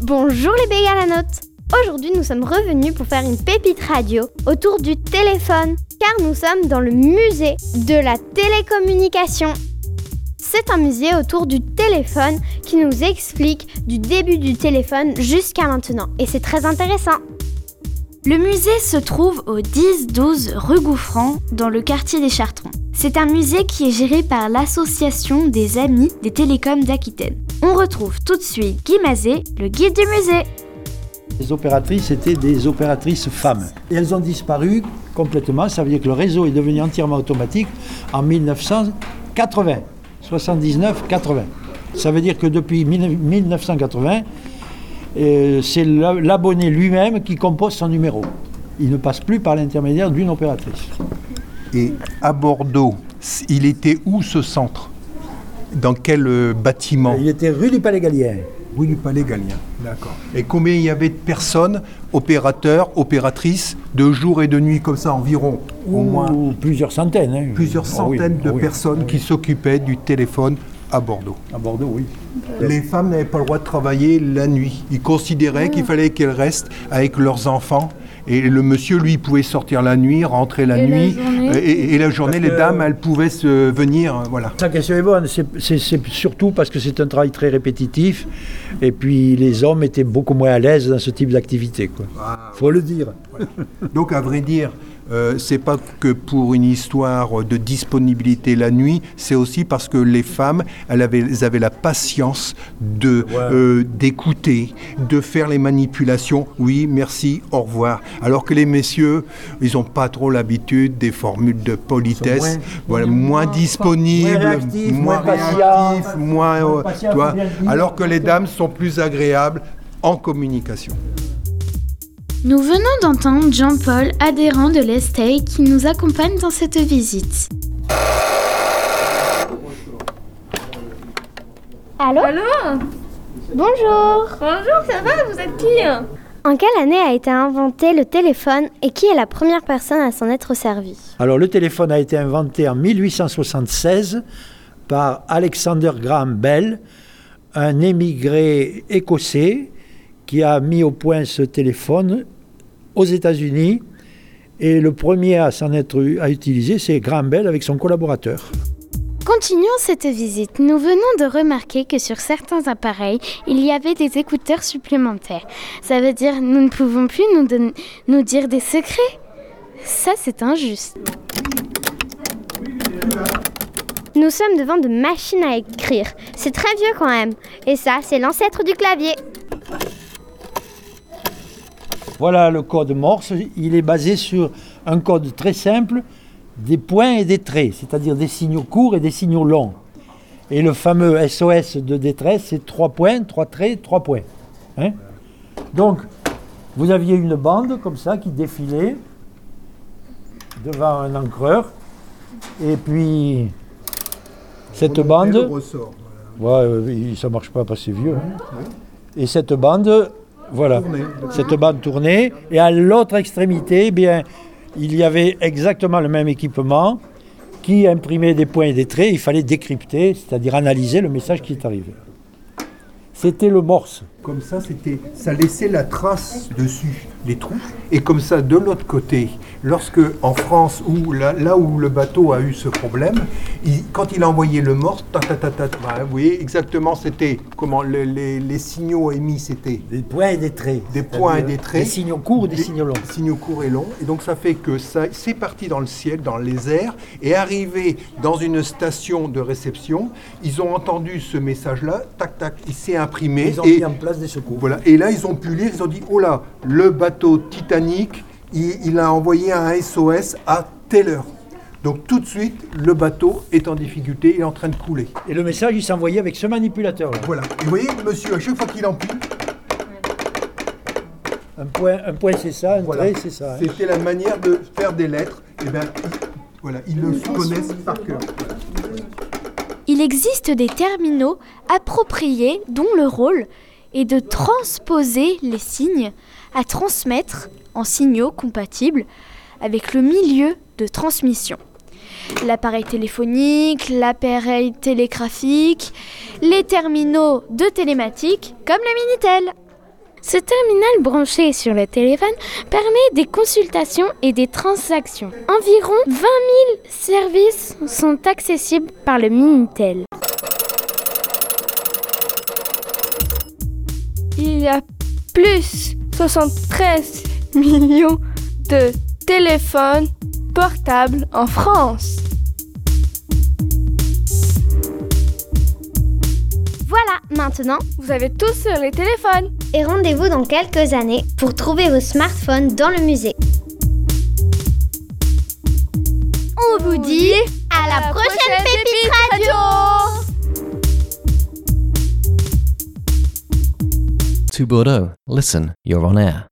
Bonjour les bégalanotes Aujourd'hui nous sommes revenus pour faire une pépite radio autour du téléphone, car nous sommes dans le musée de la télécommunication. C'est un musée autour du téléphone qui nous explique du début du téléphone jusqu'à maintenant, et c'est très intéressant. Le musée se trouve au 10-12 rue Gouffran, dans le quartier des Chartrons. C'est un musée qui est géré par l'Association des Amis des Télécoms d'Aquitaine. On retrouve tout de suite Guy Mazet, le guide du musée. Les opératrices étaient des opératrices femmes. Elles ont disparu complètement. Ça veut dire que le réseau est devenu entièrement automatique en 1980. 79-80. Ça veut dire que depuis 1980, euh, c'est l'abonné lui-même qui compose son numéro. Il ne passe plus par l'intermédiaire d'une opératrice. Et à Bordeaux, il était où ce centre? Dans quel euh, bâtiment? Il était rue du Palais Gallien. Rue du Palais Gallien, d'accord. Et combien il y avait de personnes, opérateurs, opératrices, de jour et de nuit comme ça environ? Au moins plusieurs centaines. Hein. Plusieurs Ah centaines oui, de ah oui, personnes ah oui. qui s'occupaient du téléphone à Bordeaux. À Bordeaux, oui. Les femmes n'avaient pas le droit de travailler la nuit. Ils considéraient qu'il fallait qu'elles restent avec leurs enfants. Et le monsieur, lui, pouvait sortir la nuit, rentrer la Et nuit. Euh, et, et la journée, Parce les dames, elles pouvaient se venir. euh, Voilà. Sa question est bonne. C'est- surtout parce que c'est un travail très répétitif. Et puis les hommes étaient beaucoup moins à l'aise dans ce type d'activité. quoi. faut le dire. Donc, à vrai dire, euh, c'est pas que pour une histoire de disponibilité la nuit, c'est aussi parce que les femmes, elles avaient, elles avaient la patience de euh, d'écouter, de faire les manipulations. Oui, merci, au revoir. Alors que les messieurs, ils n'ont pas trop l'habitude des formules de politesse, moins- voilà, moins disponibles, moins réactifs, moins moins patients, réactifs, moins, moins euh, patients, dire. alors que les dames sont plus agréables en communication. Nous venons d'entendre Jean-Paul, adhérent de l'Estey, qui nous accompagne dans cette visite. Allô Allô Bonjour Bonjour, ça va Vous êtes qui En quelle année a été inventé le téléphone et qui est la première personne à s'en être servi Alors le téléphone a été inventé en 1876 par Alexander Graham Bell, un émigré écossais qui a mis au point ce téléphone aux États-Unis. Et le premier à s'en être à utiliser, c'est Graham Bell avec son collaborateur. Continuons cette visite. Nous venons de remarquer que sur certains appareils, il y avait des écouteurs supplémentaires. Ça veut dire nous ne pouvons plus nous, nous dire des secrets. Ça, c'est injuste. Nous sommes devant de machines à écrire. C'est très vieux quand même. Et ça, c'est l'ancêtre du clavier. Voilà le code Morse. Il est basé sur un code très simple, des points et des traits, c'est-à-dire des signaux courts et des signaux longs. Et le fameux SOS de détresse, c'est trois points, trois traits, trois points. Hein Donc, vous aviez une bande comme ça qui défilait devant un encreur. Et puis, cette bande. ressort. Ouais, euh, ça marche pas parce que c'est vieux. hein. Et cette bande, voilà, cette bande tournée. Et à l'autre extrémité, eh bien, il y avait exactement le même équipement qui imprimait des points et des traits. Il fallait décrypter, c'est-à-dire analyser le message qui est arrivé. C'était le morse. Comme ça, c'était, ça laissait la trace dessus, les trous. Et comme ça, de l'autre côté, lorsque en France, où, là, là où le bateau a eu ce problème, il- quand il a envoyé le morse, ta, ta, ta, ta, ta, bah, vous voyez exactement, c'était comment le- les, les signaux émis, c'était Des points et des traits. des points et des traits. Des signaux courts ou des, signaux longs. Signaux courts et longs. Et donc ça fait que ça, c'est parti dans le ciel, dans les airs, et arrivé dans une station de réception, ils ont entendu ce message-là, tac tac, il s'est imprimé. Ils ont et mis en place des secours. voilà. Et là, ils ont pu lire, ils ont dit, oh là, le bateau Titanic, il, il a envoyé un SOS à telle heure. Donc tout de suite, le bateau est en difficulté, il est en train de couler. Et le message, il s'envoyait avec ce manipulateur-là. Voilà. Et vous voyez, monsieur, à chaque fois qu'il empile, Un point, un point c'est ça, un voilà, trait c'est ça. hein. c'était la manière de faire des lettres. Et bien, voilà, ils le connaissent par cœur. Il existe des terminaux appropriés dont le rôle est de transposer les signes à transmettre en signaux compatibles avec le milieu de transmission. L'appareil téléphonique, l'appareil télégraphique, les terminaux de télématique comme le Minitel. Ce terminal branché sur le téléphone permet des consultations et des transactions. Environ 20 000 services sont accessibles par le Minitel. Il y a plus 73 millions de téléphones portables en France. Voilà, maintenant, Vous avez tous sur les téléphones. et rendez-vous dans quelques années pour trouver vos smartphones dans le musée. On vous dit à la prochaine Pépite Bordeaux, oh. listen, you're on air.